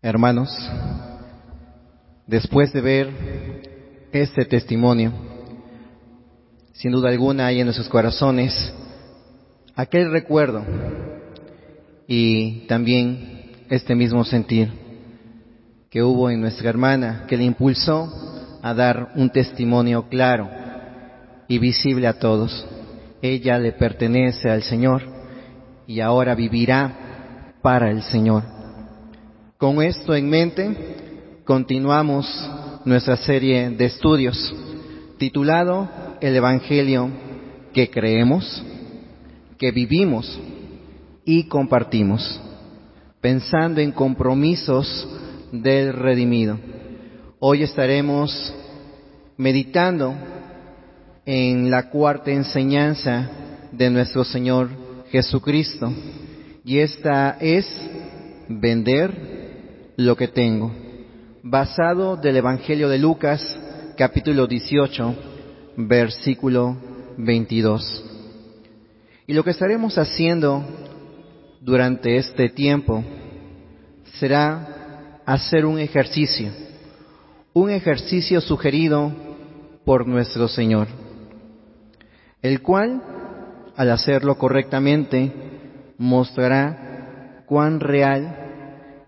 Hermanos, después de ver este testimonio, sin duda alguna hay en nuestros corazones aquel recuerdo y también este mismo sentir que hubo en nuestra hermana que le impulsó a dar un testimonio claro y visible a todos. Ella le pertenece al Señor y ahora vivirá para el Señor. Con esto en mente, continuamos nuestra serie de estudios titulado El Evangelio que creemos, que vivimos y compartimos, pensando en compromisos del redimido. Hoy estaremos meditando en la cuarta enseñanza de nuestro Señor Jesucristo, y esta es vender lo que tengo, basado del Evangelio de Lucas, capítulo 18, versículo 22. Y lo que estaremos haciendo durante este tiempo será hacer un ejercicio, un ejercicio sugerido por nuestro Señor, el cual, al hacerlo correctamente, mostrará cuán real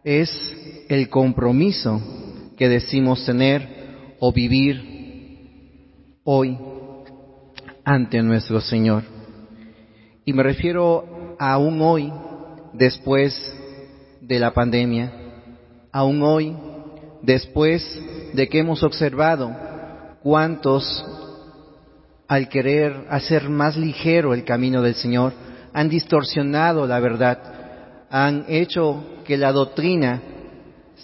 es el compromiso que decimos tener o vivir hoy ante nuestro Señor. Y me refiero a un hoy después de la pandemia, a un hoy después de que hemos observado cuántos al querer hacer más ligero el camino del Señor han distorsionado la verdad, han hecho que la doctrina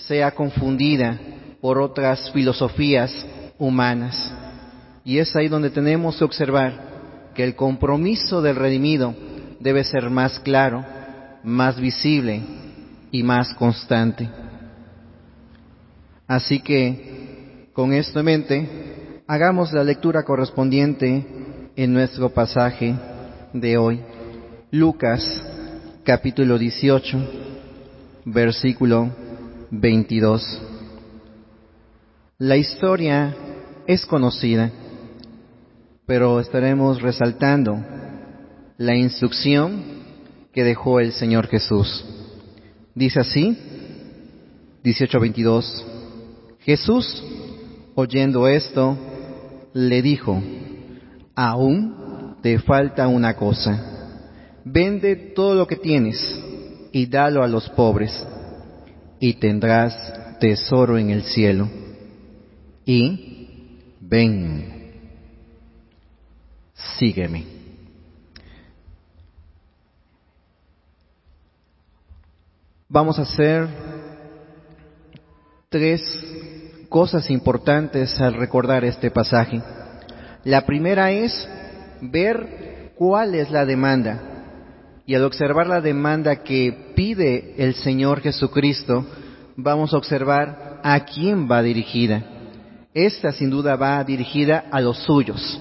sea confundida por otras filosofías humanas. Y es ahí donde tenemos que observar que el compromiso del redimido debe ser más claro, más visible y más constante. Así que, con esto en mente, hagamos la lectura correspondiente en nuestro pasaje de hoy. Lucas capítulo 18, versículo 22. La historia es conocida, pero estaremos resaltando la instrucción que dejó el Señor Jesús. Dice así, 18:22, Jesús, oyendo esto, le dijo, aún te falta una cosa, vende todo lo que tienes y dalo a los pobres y tendrás tesoro en el cielo. Y ven, sígueme. Vamos a hacer tres cosas importantes al recordar este pasaje. La primera es ver cuál es la demanda y al observar la demanda que pide el Señor Jesucristo, vamos a observar a quién va dirigida. Esta sin duda va dirigida a los suyos,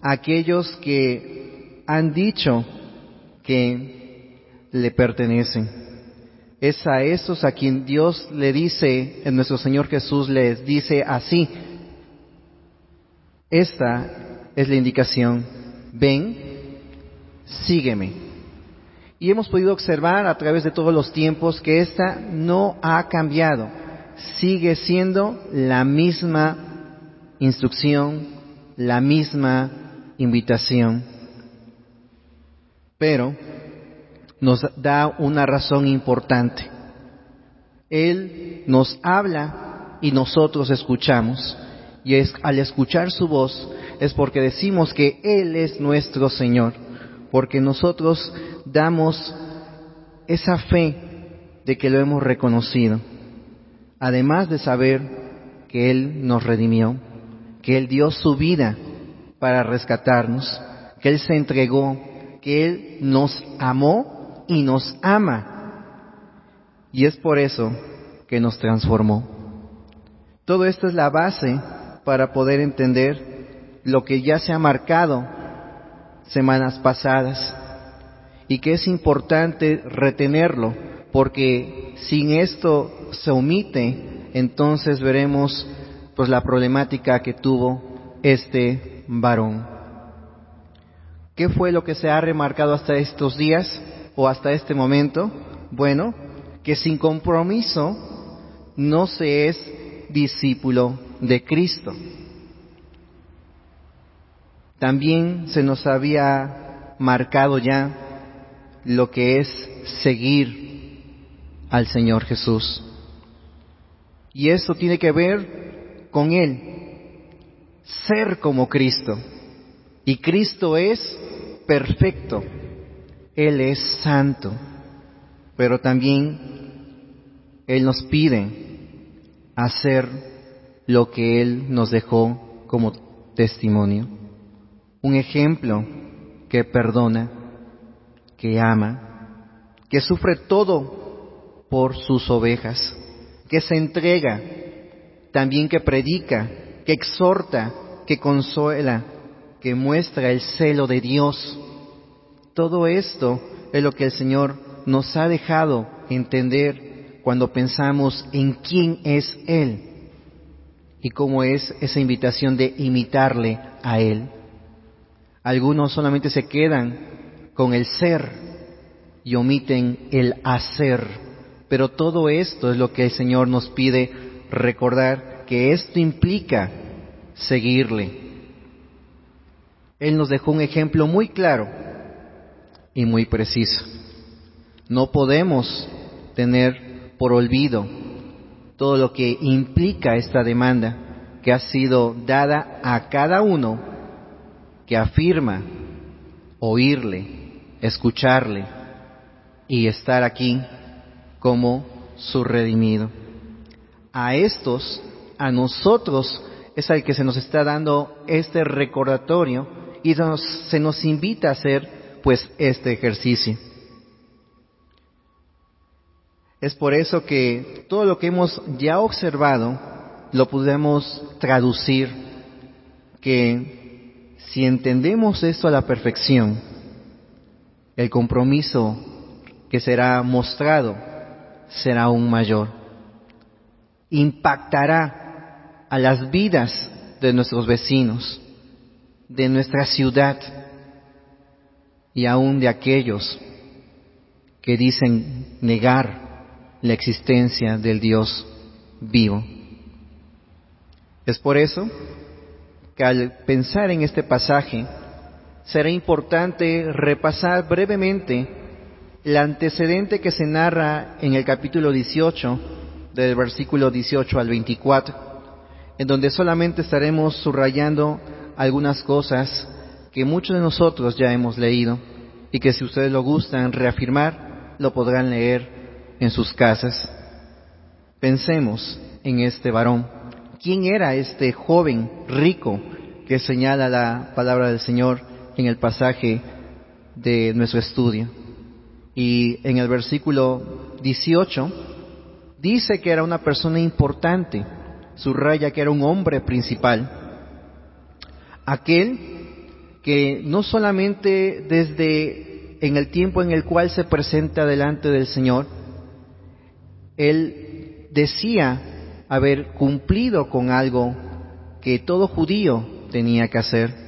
a aquellos que han dicho que le pertenecen. Es a esos a quien Dios le dice, en nuestro Señor Jesús les dice así, esta es la indicación, ven, sígueme. Y hemos podido observar a través de todos los tiempos que esta no ha cambiado. Sigue siendo la misma instrucción, la misma invitación. Pero nos da una razón importante. Él nos habla y nosotros escuchamos. Y es, al escuchar su voz es porque decimos que Él es nuestro Señor porque nosotros damos esa fe de que lo hemos reconocido, además de saber que Él nos redimió, que Él dio su vida para rescatarnos, que Él se entregó, que Él nos amó y nos ama. Y es por eso que nos transformó. Todo esto es la base para poder entender lo que ya se ha marcado semanas pasadas y que es importante retenerlo porque sin esto se omite, entonces veremos pues la problemática que tuvo este varón. ¿Qué fue lo que se ha remarcado hasta estos días o hasta este momento? Bueno, que sin compromiso no se es discípulo de Cristo. También se nos había marcado ya lo que es seguir al Señor Jesús. Y eso tiene que ver con Él, ser como Cristo. Y Cristo es perfecto, Él es santo, pero también Él nos pide hacer lo que Él nos dejó como testimonio. Un ejemplo que perdona, que ama, que sufre todo por sus ovejas, que se entrega, también que predica, que exhorta, que consuela, que muestra el celo de Dios. Todo esto es lo que el Señor nos ha dejado entender cuando pensamos en quién es Él y cómo es esa invitación de imitarle a Él. Algunos solamente se quedan con el ser y omiten el hacer, pero todo esto es lo que el Señor nos pide recordar, que esto implica seguirle. Él nos dejó un ejemplo muy claro y muy preciso. No podemos tener por olvido todo lo que implica esta demanda que ha sido dada a cada uno que afirma oírle, escucharle y estar aquí como su redimido. A estos, a nosotros, es al que se nos está dando este recordatorio y se nos invita a hacer pues este ejercicio. Es por eso que todo lo que hemos ya observado lo podemos traducir, que si entendemos esto a la perfección, el compromiso que será mostrado será aún mayor. Impactará a las vidas de nuestros vecinos, de nuestra ciudad y aún de aquellos que dicen negar la existencia del Dios vivo. Es por eso que al pensar en este pasaje será importante repasar brevemente el antecedente que se narra en el capítulo 18, del versículo 18 al 24, en donde solamente estaremos subrayando algunas cosas que muchos de nosotros ya hemos leído y que si ustedes lo gustan reafirmar, lo podrán leer en sus casas. Pensemos en este varón. ¿Quién era este joven rico que señala la palabra del Señor en el pasaje de nuestro estudio? Y en el versículo 18 dice que era una persona importante, subraya que era un hombre principal, aquel que no solamente desde en el tiempo en el cual se presenta delante del Señor, él decía haber cumplido con algo que todo judío tenía que hacer,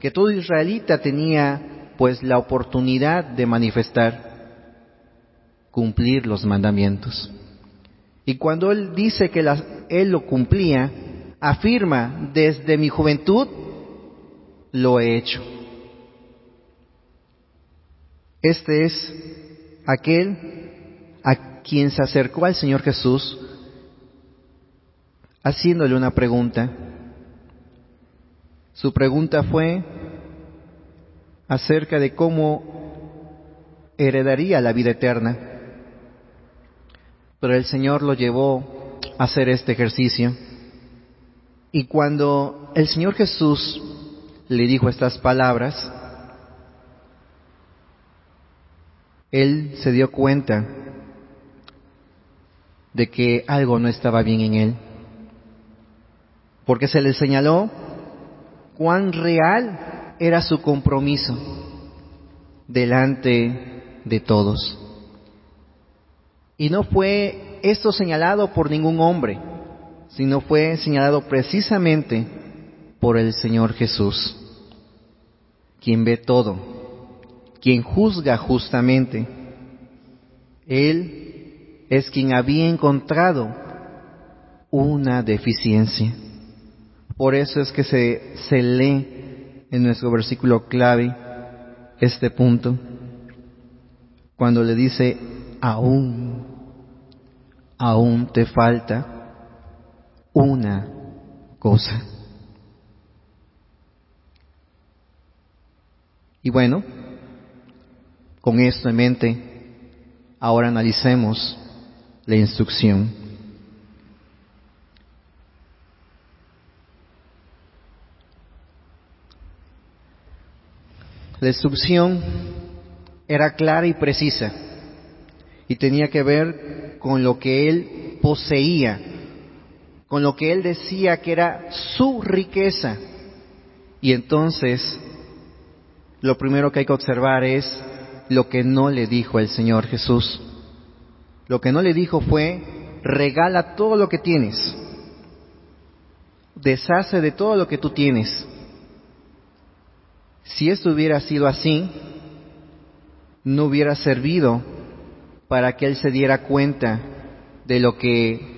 que todo israelita tenía pues la oportunidad de manifestar, cumplir los mandamientos. Y cuando él dice que él lo cumplía, afirma, desde mi juventud lo he hecho. Este es aquel quien se acercó al Señor Jesús haciéndole una pregunta. Su pregunta fue acerca de cómo heredaría la vida eterna. Pero el Señor lo llevó a hacer este ejercicio. Y cuando el Señor Jesús le dijo estas palabras, él se dio cuenta de que algo no estaba bien en él. Porque se le señaló cuán real era su compromiso delante de todos. Y no fue esto señalado por ningún hombre, sino fue señalado precisamente por el Señor Jesús, quien ve todo, quien juzga justamente. Él es quien había encontrado una deficiencia. Por eso es que se, lee en nuestro versículo clave este punto, cuando le dice, aún, aún te falta una cosa. Y bueno, con esto en mente, ahora analicemos la instrucción. La instrucción era clara y precisa y tenía que ver con lo que él poseía, con lo que él decía que era su riqueza. Y entonces, lo primero que hay que observar es lo que no le dijo el Señor Jesús. Lo que no le dijo fue, regala todo lo que tienes, deshace de todo lo que tú tienes si esto hubiera sido así, no hubiera servido para que él se diera cuenta de lo que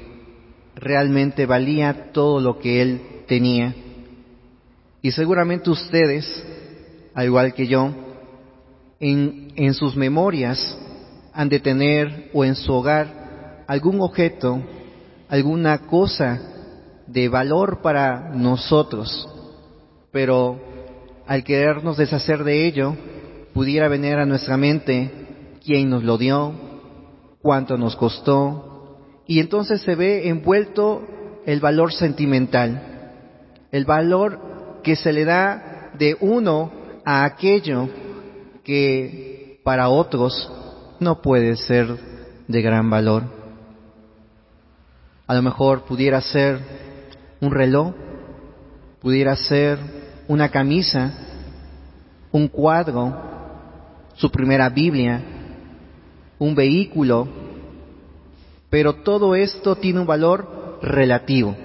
realmente valía todo lo que él tenía. Y seguramente ustedes, al igual que yo, en, en sus memorias han de tener o en su hogar algún objeto, alguna cosa de valor para nosotros, pero al querernos deshacer de ello, pudiera venir a nuestra mente quién nos lo dio, cuánto nos costó, y entonces se ve envuelto el valor sentimental, el valor que se le da de uno a aquello que para otros no puede ser de gran valor. A lo mejor pudiera ser un reloj, pudiera ser una camisa, un cuadro, su primera Biblia, un vehículo, pero todo esto tiene un valor relativo.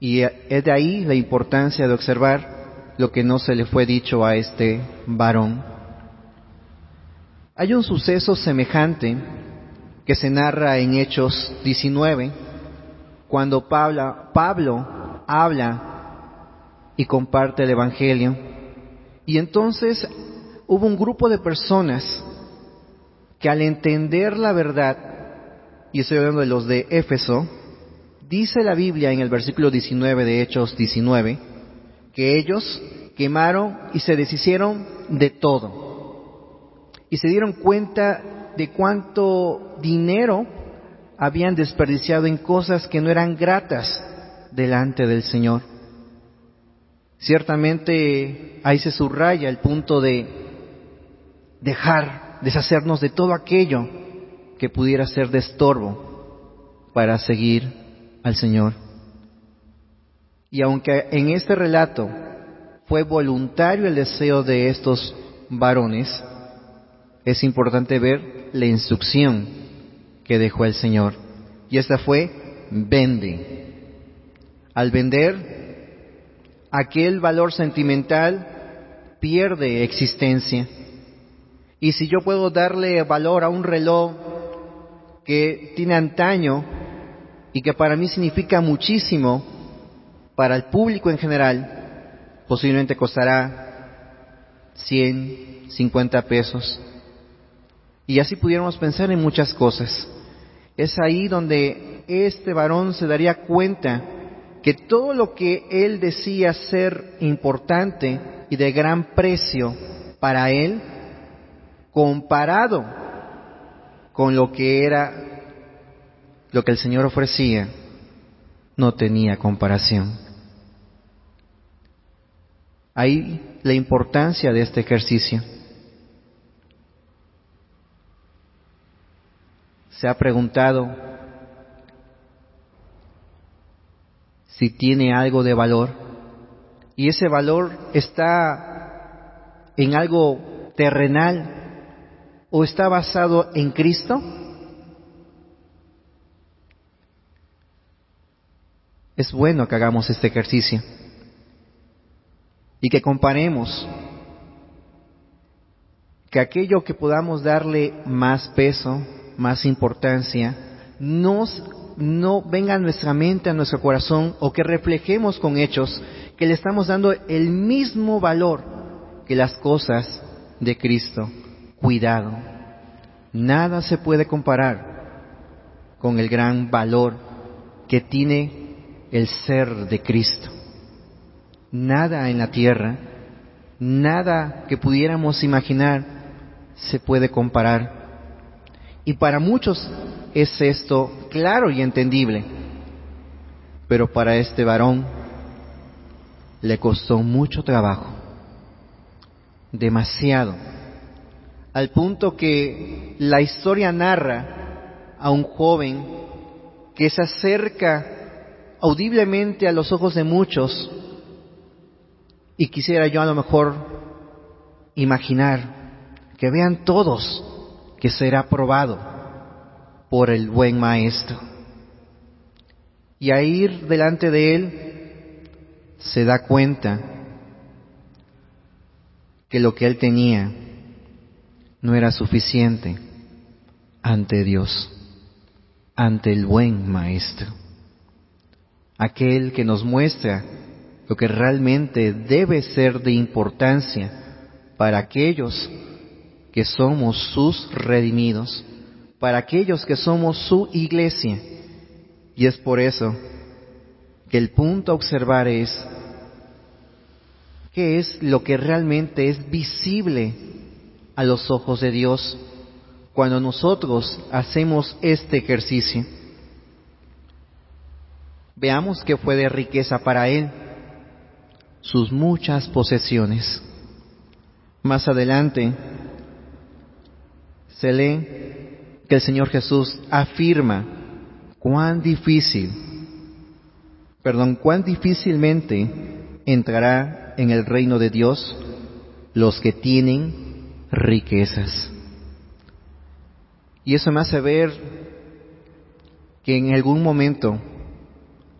Y es de ahí la importancia de observar lo que no se le fue dicho a este varón. Hay un suceso semejante que se narra en Hechos 19, cuando Pablo, Pablo habla y comparte el Evangelio. Y entonces hubo un grupo de personas que al entender la verdad, y estoy hablando de los de Éfeso, dice la Biblia en el versículo 19 de Hechos 19, que ellos quemaron y se deshicieron de todo. Y se dieron cuenta de cuánto dinero habían desperdiciado en cosas que no eran gratas delante del Señor. Ciertamente ahí se subraya el punto de dejar, deshacernos de todo aquello que pudiera ser de estorbo para seguir al Señor. Y aunque en este relato fue voluntario el deseo de estos varones, es importante ver la instrucción que dejó el Señor. Y esta fue, vende al vender, aquel valor sentimental pierde existencia. Y si yo puedo darle valor a un reloj que tiene antaño y que para mí significa muchísimo, para el público en general, posiblemente costará 100, 50 pesos. Y así pudiéramos pensar en muchas cosas. Es ahí donde este varón se daría cuenta que todo lo que él decía ser importante y de gran precio para él, comparado con lo que era lo que el Señor ofrecía, no tenía comparación. Ahí la importancia de este ejercicio. Se ha preguntado, si tiene algo de valor y ese valor está en algo terrenal o está basado en Cristo? Es bueno que hagamos este ejercicio y que comparemos que aquello que podamos darle más peso, más importancia, nos, no venga a nuestra mente, a nuestro corazón, o que reflejemos con hechos que le estamos dando el mismo valor que las cosas de Cristo. Cuidado, nada se puede comparar con el gran valor que tiene el ser de Cristo. Nada en la tierra, nada que pudiéramos imaginar se puede comparar. Y para muchos es esto claro y entendible, pero para este varón le costó mucho trabajo, demasiado, al punto que la historia narra a un joven que se acerca audiblemente a los ojos de muchos y quisiera yo a lo mejor imaginar que vean todos que será probado por el buen maestro. Y a ir delante de él se da cuenta que lo que él tenía no era suficiente ante Dios, ante el buen maestro, aquel que nos muestra lo que realmente debe ser de importancia para aquellos que somos sus redimidos, para aquellos que somos su iglesia. Y es por eso que el punto a observar es qué es lo que realmente es visible a los ojos de Dios cuando nosotros hacemos este ejercicio. Veamos qué fue de riqueza para él, sus muchas posesiones. Más adelante se lee que el Señor Jesús afirma cuán difícil, perdón, cuán difícilmente entrará en el reino de Dios los que tienen riquezas. Y eso me hace ver que en algún momento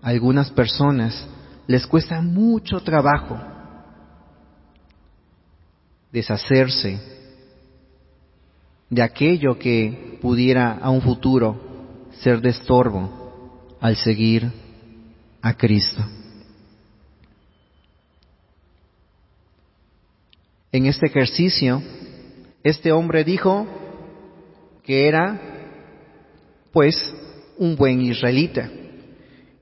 a algunas personas les cuesta mucho trabajo deshacerse de aquello que pudiera a un futuro ser de estorbo al seguir a Cristo. En este ejercicio, este hombre dijo que era, pues, un buen israelita.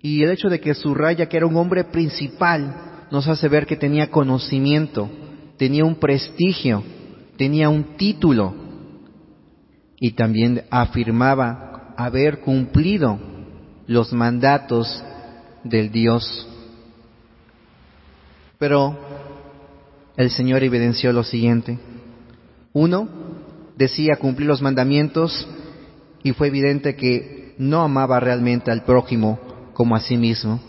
Y el hecho de que subraya que era un hombre principal nos hace ver que tenía conocimiento, tenía un prestigio, tenía un título y también afirmaba haber cumplido los mandatos del Dios. Pero el Señor evidenció lo siguiente. Uno, decía cumplir los mandamientos y fue evidente que no amaba realmente al prójimo como a sí mismo.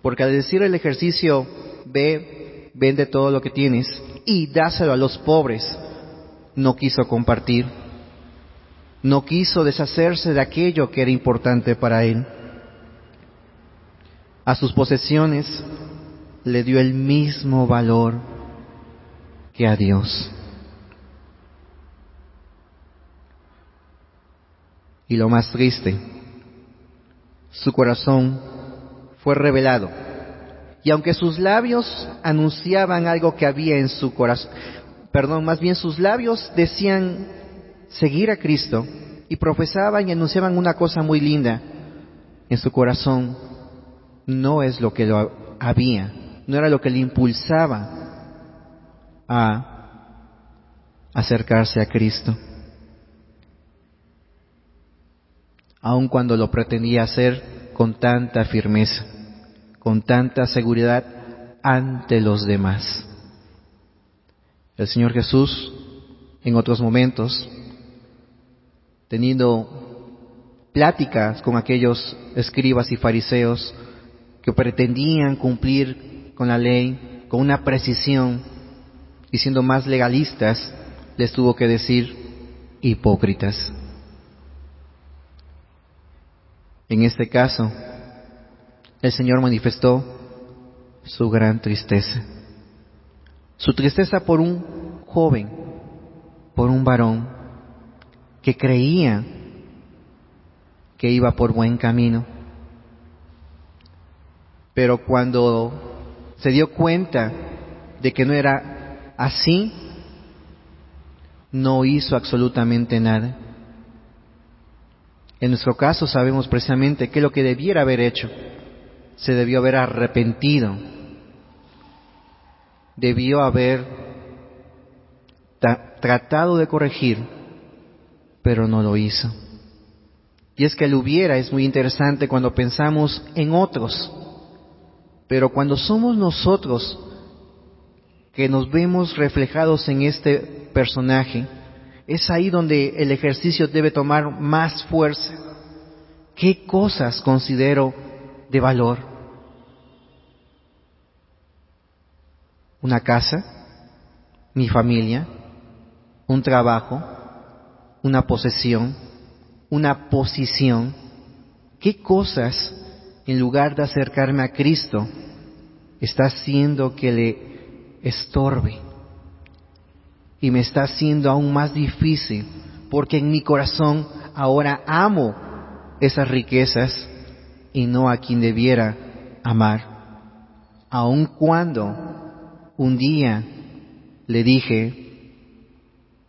Porque al decir el ejercicio, ve, vende todo lo que tienes y dáselo a los pobres, no quiso compartir no quiso deshacerse de aquello que era importante para él. A sus posesiones le dio el mismo valor que a Dios. Y lo más triste, su corazón fue revelado. Y aunque sus labios anunciaban algo que había en su corazón, perdón, más bien sus labios decían seguir a Cristo y profesaban y anunciaban una cosa muy linda en su corazón, no es lo que lo había, no era lo que le impulsaba a acercarse a Cristo. Aun cuando lo pretendía hacer con tanta firmeza, con tanta seguridad ante los demás. El Señor Jesús, en otros momentos, teniendo pláticas con aquellos escribas y fariseos que pretendían cumplir con la ley con una precisión y siendo más legalistas, les tuvo que decir, hipócritas. En este caso, el Señor manifestó su gran tristeza. Su tristeza por un joven, por un varón que creía que iba por buen camino. Pero cuando se dio cuenta de que no era así, no hizo absolutamente nada. En nuestro caso sabemos precisamente que lo que debiera haber hecho, se debió haber arrepentido, debió haber tratado de corregir, pero no lo hizo. Y es que el hubiera es muy interesante cuando pensamos en otros, pero cuando somos nosotros que nos vemos reflejados en este personaje, es ahí donde el ejercicio debe tomar más fuerza. ¿Qué cosas considero de valor? ¿Una casa? ¿Mi familia? ¿Un trabajo? ¿Una posesión? ¿Una posición? ¿Qué cosas, en lugar de acercarme a Cristo, está haciendo que le estorbe? y me está haciendo aún más difícil porque en mi corazón ahora amo esas riquezas y no a quien debiera amar. Aun cuando un día le dije,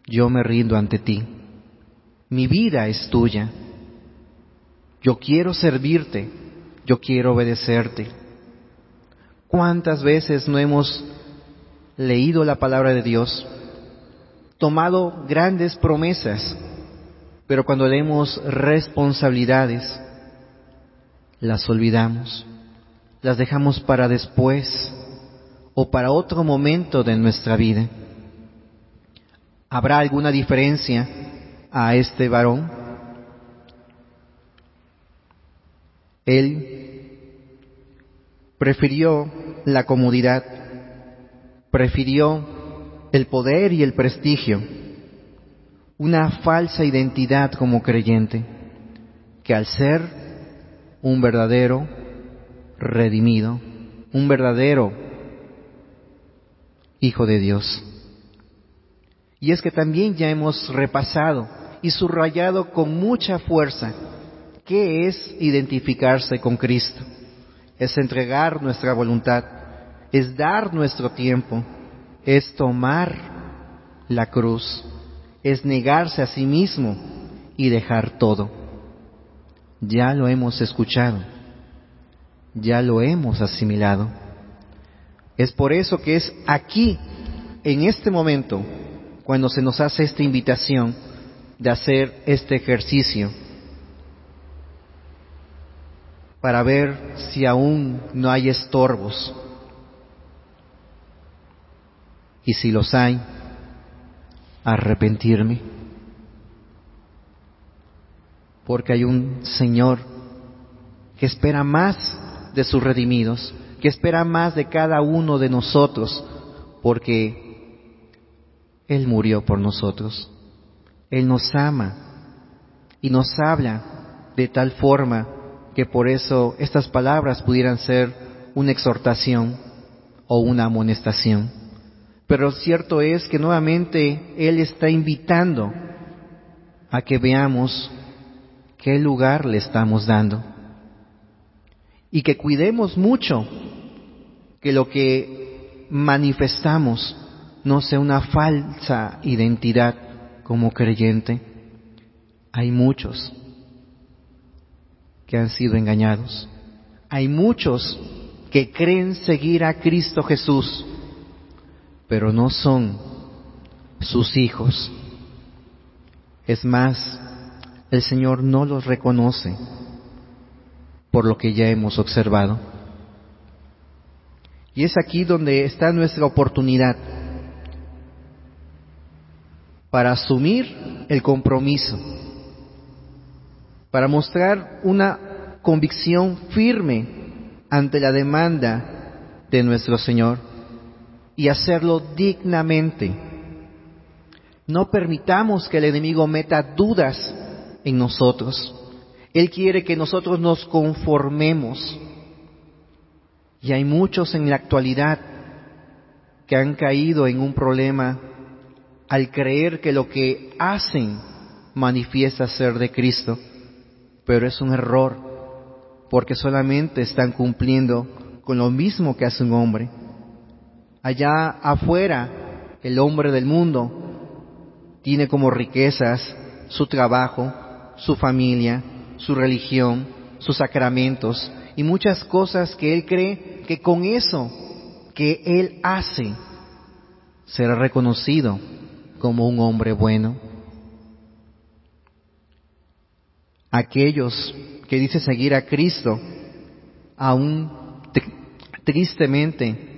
yo me rindo ante ti, mi vida es tuya, yo quiero servirte, yo quiero obedecerte. ¿Cuántas veces no hemos leído la palabra de Dios? tomado grandes promesas, pero cuando leemos responsabilidades, las olvidamos, las dejamos para después o para otro momento de nuestra vida. ¿Habrá alguna diferencia a este varón? Él prefirió la comodidad, prefirió el poder y el prestigio, una falsa identidad como creyente, que al ser un verdadero redimido, un verdadero Hijo de Dios. Y es que también ya hemos repasado y subrayado con mucha fuerza qué es identificarse con Cristo. Es entregar nuestra voluntad, es dar nuestro tiempo, es tomar la cruz, es negarse a sí mismo y dejar todo. Ya lo hemos escuchado, ya lo hemos asimilado. Es por eso que es aquí, en este momento, cuando se nos hace esta invitación de hacer este ejercicio para ver si aún no hay estorbos y si los hay, arrepentirme. Porque hay un Señor que espera más de sus redimidos, que espera más de cada uno de nosotros, porque Él murió por nosotros. Él nos ama y nos habla de tal forma que por eso estas palabras pudieran ser una exhortación o una amonestación. Pero cierto es que nuevamente Él está invitando a que veamos qué lugar le estamos dando y que cuidemos mucho que lo que manifestamos no sea una falsa identidad como creyente. Hay muchos que han sido engañados. Hay muchos que creen seguir a Cristo Jesús pero no son sus hijos. Es más, el Señor no los reconoce por lo que ya hemos observado. Y es aquí donde está nuestra oportunidad para asumir el compromiso, para mostrar una convicción firme ante la demanda de nuestro Señor y hacerlo dignamente. No permitamos que el enemigo meta dudas en nosotros. Él quiere que nosotros nos conformemos. Y hay muchos en la actualidad que han caído en un problema al creer que lo que hacen manifiesta ser de Cristo, pero es un error, porque solamente están cumpliendo con lo mismo que hace un hombre. Allá afuera, el hombre del mundo tiene como riquezas su trabajo, su familia, su religión, sus sacramentos y muchas cosas que él cree que con eso que él hace será reconocido como un hombre bueno. Aquellos que dicen seguir a Cristo, aún tristemente,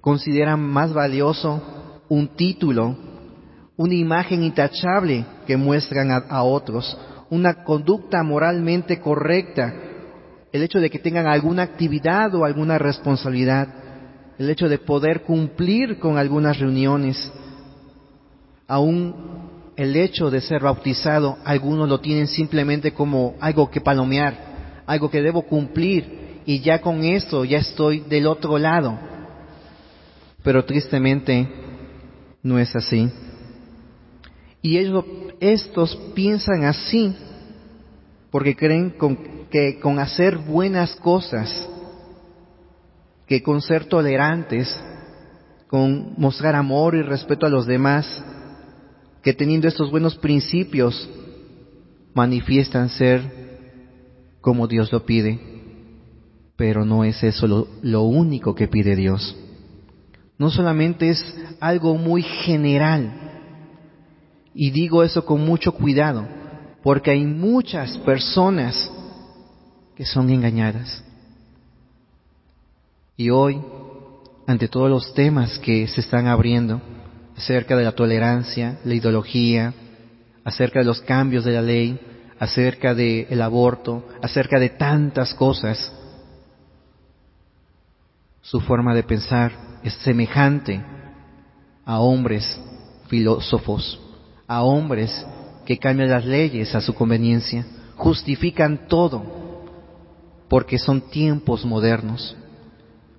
consideran más valioso un título, una imagen intachable que muestran a, otros, una conducta moralmente correcta, el hecho de que tengan alguna actividad o alguna responsabilidad, el hecho de poder cumplir con algunas reuniones, aún el hecho de ser bautizado, algunos lo tienen simplemente como algo que palomear, algo que debo cumplir y ya con esto ya estoy del otro lado. Pero tristemente no es así. Y ellos, estos piensan así porque creen que con hacer buenas cosas, que con ser tolerantes, con mostrar amor y respeto a los demás, que teniendo estos buenos principios manifiestan ser como Dios lo pide, pero no es eso lo, único que pide Dios. No solamente es algo muy general, y digo eso con mucho cuidado, porque hay muchas personas que son engañadas. Y hoy, ante todos los temas que se están abriendo, acerca de la tolerancia, la ideología, acerca de los cambios de la ley, acerca del aborto, acerca de tantas cosas. Su forma de pensar es semejante a hombres filósofos, a hombres que cambian las leyes a su conveniencia, justifican todo, porque son tiempos modernos.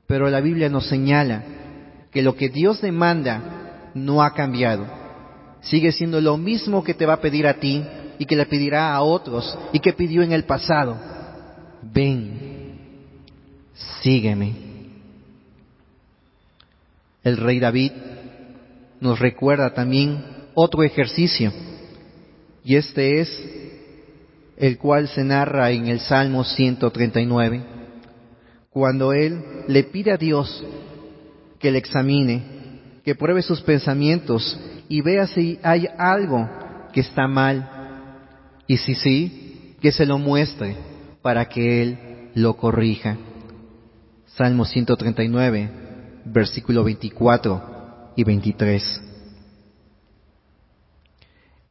Pero la Biblia nos señala que lo que Dios demanda no ha cambiado. Sigue siendo lo mismo que te va a pedir a ti y que le pedirá a otros y que pidió en el pasado. Ven, sígueme. El rey David nos recuerda también otro ejercicio y este es el cual se narra en el Salmo 139, cuando él le pide a Dios que le examine que pruebe sus pensamientos y vea si hay algo que está mal y si sí, que se lo muestre para que Él lo corrija. Salmo 139, versículo 24 y 23.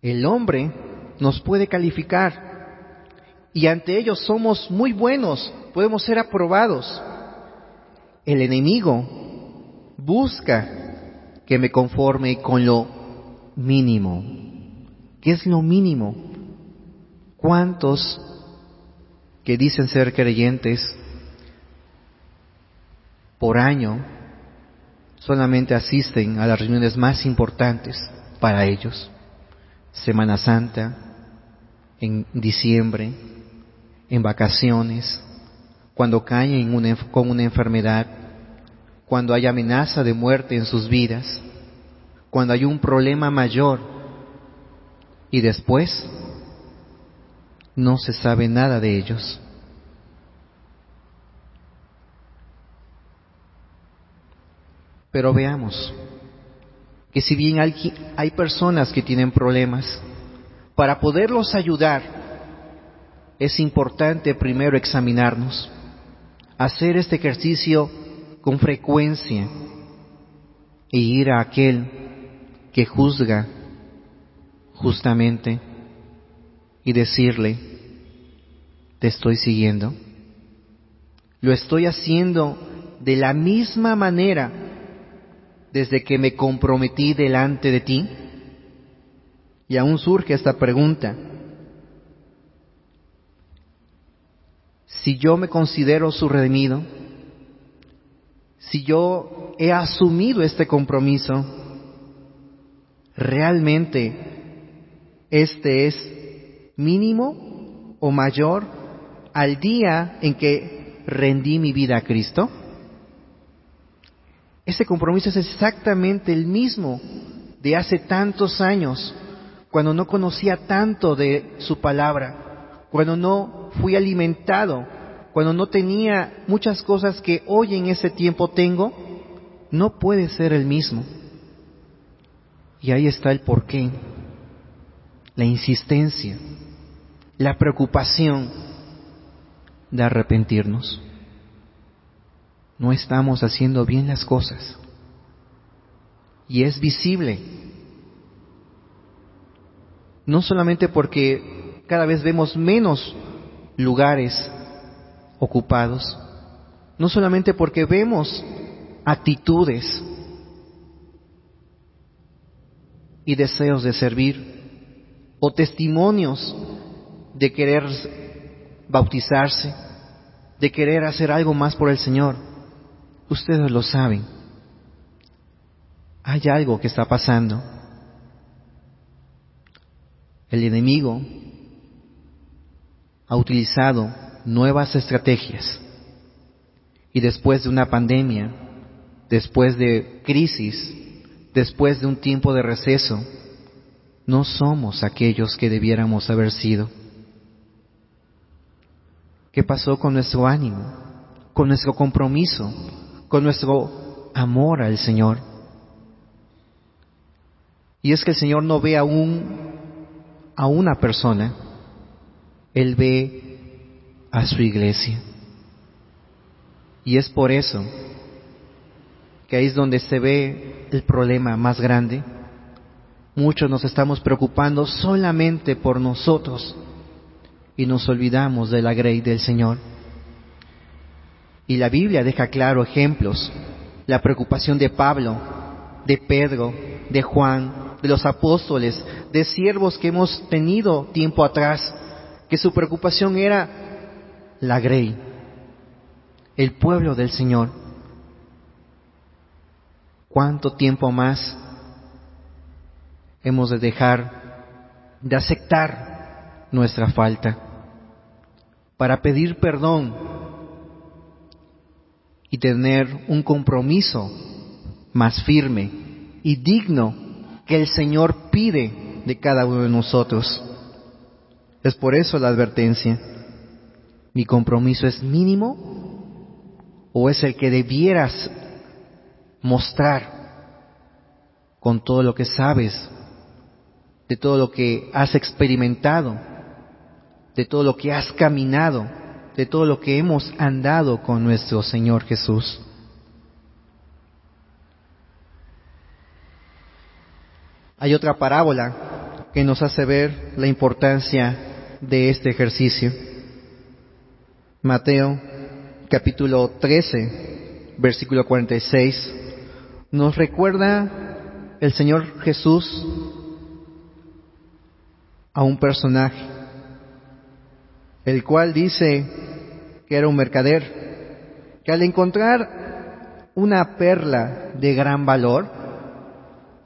El hombre nos puede calificar y ante ellos somos muy buenos, podemos ser aprobados. El enemigo busca que me conforme con lo mínimo. ¿Qué es lo mínimo? ¿Cuántos que dicen ser creyentes por año solamente asisten a las reuniones más importantes para ellos? Semana Santa, en diciembre, en vacaciones, cuando caen con una enfermedad, cuando hay amenaza de muerte en sus vidas, cuando hay un problema mayor y después no se sabe nada de ellos. Pero veamos que si bien hay, personas que tienen problemas, para poderlos ayudar es importante primero examinarnos, hacer este ejercicio con frecuencia e ir a aquel que juzga justamente y decirle, te estoy siguiendo. Lo estoy haciendo de la misma manera desde que me comprometí delante de ti. Y aún surge esta pregunta. Si yo me considero su redimido, si yo he asumido este compromiso, ¿realmente este es mínimo o mayor al día en que rendí mi vida a Cristo? Ese compromiso es exactamente el mismo de hace tantos años, cuando no conocía tanto de su palabra, cuando no fui alimentado cuando no tenía muchas cosas que hoy en ese tiempo tengo, no puede ser el mismo. Y ahí está el porqué, la insistencia, la preocupación de arrepentirnos. No estamos haciendo bien las cosas. Y es visible. No solamente porque cada vez vemos menos lugares ocupados, no solamente porque vemos actitudes y deseos de servir, o testimonios de querer bautizarse, de querer hacer algo más por el Señor. Ustedes lo saben. Hay algo que está pasando. El enemigo ha utilizado nuevas estrategias. Y después de una pandemia, después de crisis, después de un tiempo de receso, no somos aquellos que debiéramos haber sido. ¿Qué pasó con nuestro ánimo, con nuestro compromiso, con nuestro amor al Señor? Y es que el Señor no ve a, un, a una persona, Él ve a su iglesia. Y es por eso que ahí es donde se ve el problema más grande. Muchos nos estamos preocupando solamente por nosotros y nos olvidamos de la grey del Señor. Y la Biblia deja claro ejemplos, la preocupación de Pablo, de Pedro, de Juan, de los apóstoles, de siervos que hemos tenido tiempo atrás, que su preocupación era la grey, el pueblo del Señor. ¿Cuánto tiempo más hemos de dejar de aceptar nuestra falta para pedir perdón y tener un compromiso más firme y digno que el Señor pide de cada uno de nosotros? Es por eso la advertencia. ¿Mi compromiso es mínimo o es el que debieras mostrar con todo lo que sabes, de todo lo que has experimentado, de todo lo que has caminado, de todo lo que hemos andado con nuestro Señor Jesús? Hay otra parábola que nos hace ver la importancia de este ejercicio. Mateo capítulo 13, versículo 46, nos recuerda el Señor Jesús a un personaje, el cual dice que era un mercader, que al encontrar una perla de gran valor,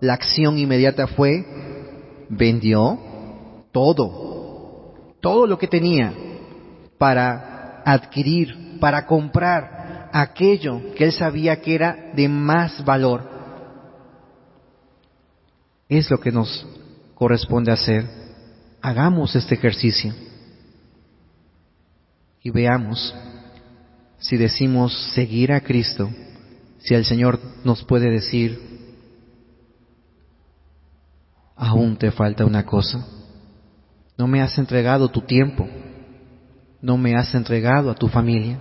la acción inmediata fue, vendió todo, todo lo que tenía para adquirir, para comprar aquello que él sabía que era de más valor. Es lo que nos corresponde hacer. Hagamos este ejercicio y veamos si decimos seguir a Cristo, si el Señor nos puede decir, aún te falta una cosa, no me has entregado tu tiempo, no me has entregado a tu familia,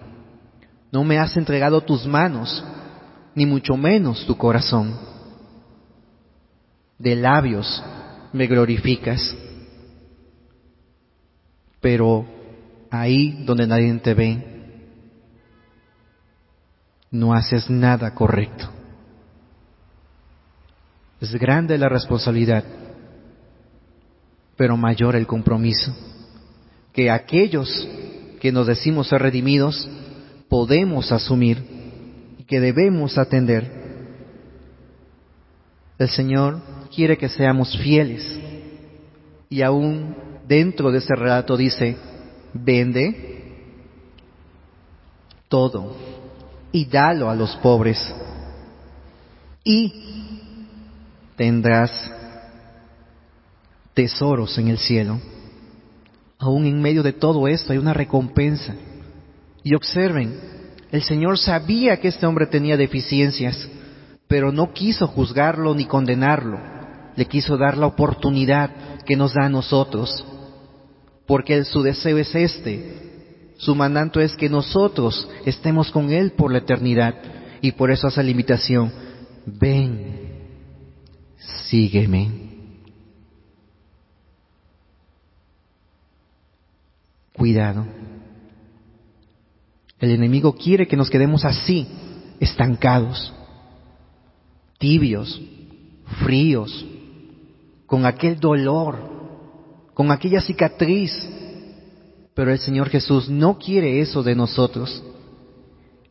no me has entregado tus manos, ni mucho menos tu corazón. De labios me glorificas, pero ahí donde nadie te ve, no haces nada correcto. Es grande la responsabilidad pero mayor el compromiso, que aquellos que nos decimos ser redimidos podemos asumir y que debemos atender. El Señor quiere que seamos fieles y aún dentro de ese relato dice, vende todo y dalo a los pobres y tendrás tesoros en el cielo. Aún en medio de todo esto hay una recompensa. Y observen, el Señor sabía que este hombre tenía deficiencias, pero no quiso juzgarlo ni condenarlo. Le quiso dar la oportunidad que nos da a nosotros, porque su deseo es este. Su mandato es que nosotros estemos con Él por la eternidad. Y por eso hace la invitación, ven, sígueme. Cuidado. El enemigo quiere que nos quedemos así, estancados, tibios, fríos, con aquel dolor, con aquella cicatriz. Pero el Señor Jesús no quiere eso de nosotros.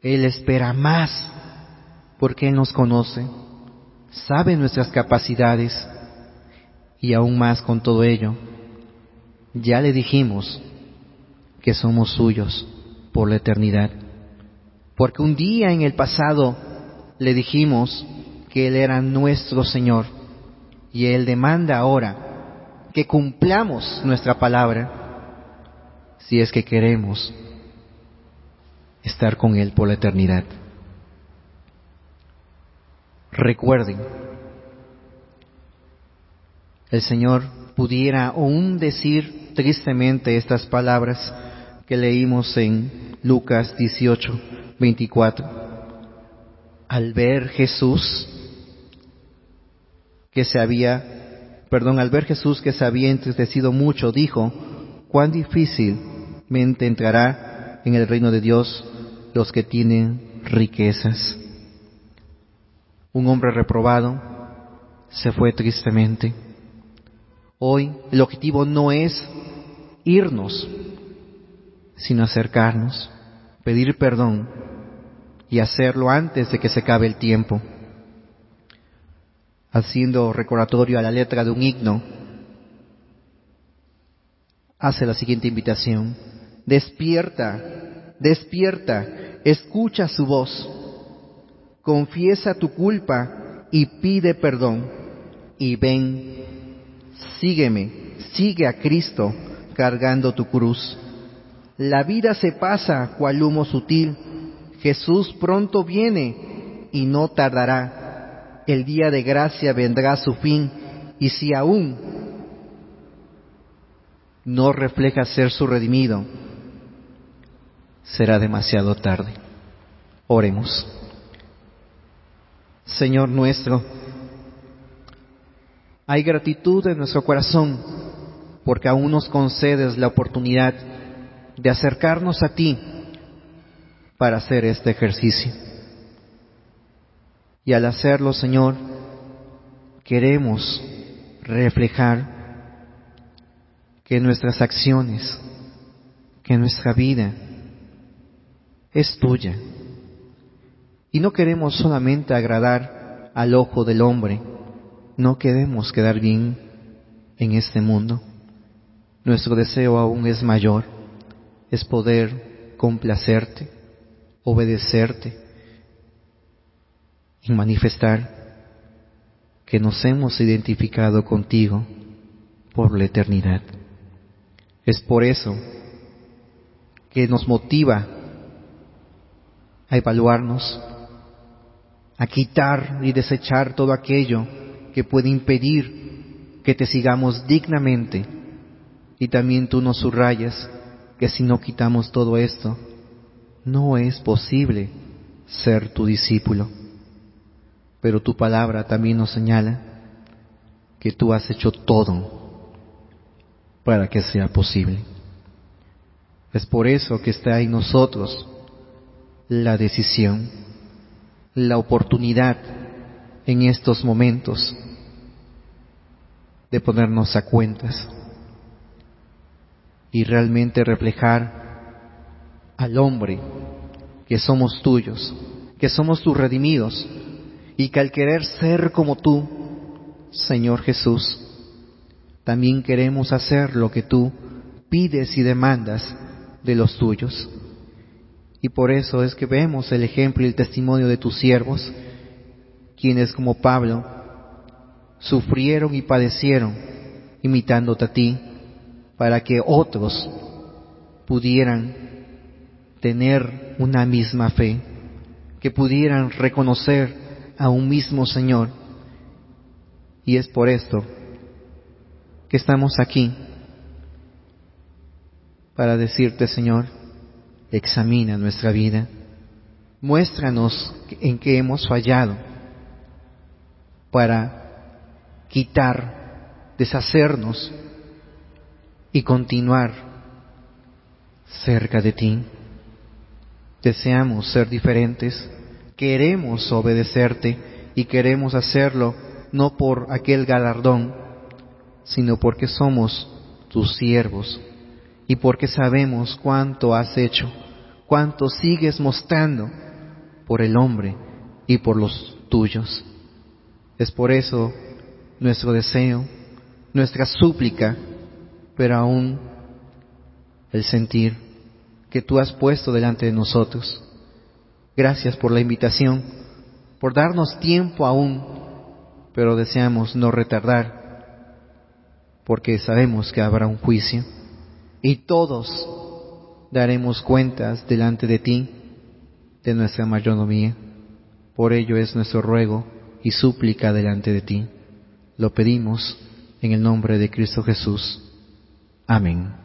Él espera más porque Él nos conoce, sabe nuestras capacidades y aún más con todo ello. Ya le dijimos que somos suyos por la eternidad. Porque un día en el pasado le dijimos que Él era nuestro Señor y Él demanda ahora que cumplamos nuestra palabra si es que queremos estar con Él por la eternidad. Recuerden, el Señor pudiera aún decir tristemente estas palabras que leímos en Lucas 18, 24. Al ver Jesús que se había, perdón, al ver Jesús que se había entristecido mucho, dijo, cuán difícilmente entrará en el reino de Dios los que tienen riquezas. Un hombre reprobado se fue tristemente. Hoy el objetivo no es irnos, sino acercarnos, pedir perdón y hacerlo antes de que se acabe el tiempo. Haciendo recordatorio a la letra de un himno, hace la siguiente invitación. Despierta, despierta, escucha su voz, confiesa tu culpa y pide perdón. Y ven, sígueme, sigue a Cristo cargando tu cruz. La vida se pasa cual humo sutil. Jesús pronto viene y no tardará. El día de gracia vendrá a su fin y si aún no refleja ser su redimido, será demasiado tarde. Oremos. Señor nuestro, hay gratitud en nuestro corazón porque aún nos concedes la oportunidad de acercarnos a ti para hacer este ejercicio. Y al hacerlo, Señor, queremos reflejar que nuestras acciones, que nuestra vida es tuya. Y no queremos solamente agradar al ojo del hombre, no queremos quedar bien en este mundo. Nuestro deseo aún es mayor es poder complacerte, obedecerte y manifestar que nos hemos identificado contigo por la eternidad. Es por eso que nos motiva a evaluarnos, a quitar y desechar todo aquello que puede impedir que te sigamos dignamente y también tú nos subrayas que si no quitamos todo esto, no es posible ser tu discípulo. Pero tu palabra también nos señala que tú has hecho todo para que sea posible. Es por eso que está en nosotros la decisión, la oportunidad en estos momentos de ponernos a cuentas y realmente reflejar al hombre que somos tuyos, que somos tus redimidos y que al querer ser como tú, Señor Jesús, también queremos hacer lo que tú pides y demandas de los tuyos. Y por eso es que vemos el ejemplo y el testimonio de tus siervos, quienes como Pablo sufrieron y padecieron imitándote a ti, para que otros pudieran tener una misma fe, que pudieran reconocer a un mismo Señor. Y es por esto que estamos aquí, para decirte, Señor, examina nuestra vida, muéstranos en qué hemos fallado, para quitar, deshacernos y continuar cerca de ti. Deseamos ser diferentes, queremos obedecerte y queremos hacerlo no por aquel galardón, sino porque somos tus siervos y porque sabemos cuánto has hecho, cuánto sigues mostrando por el hombre y por los tuyos. Es por eso nuestro deseo, nuestra súplica, pero aún el sentir que tú has puesto delante de nosotros. Gracias por la invitación, por darnos tiempo aún, pero deseamos no retardar, porque sabemos que habrá un juicio y todos daremos cuentas delante de ti de nuestra mayordomía. Por ello es nuestro ruego y súplica delante de ti. Lo pedimos en el nombre de Cristo Jesús. Amén.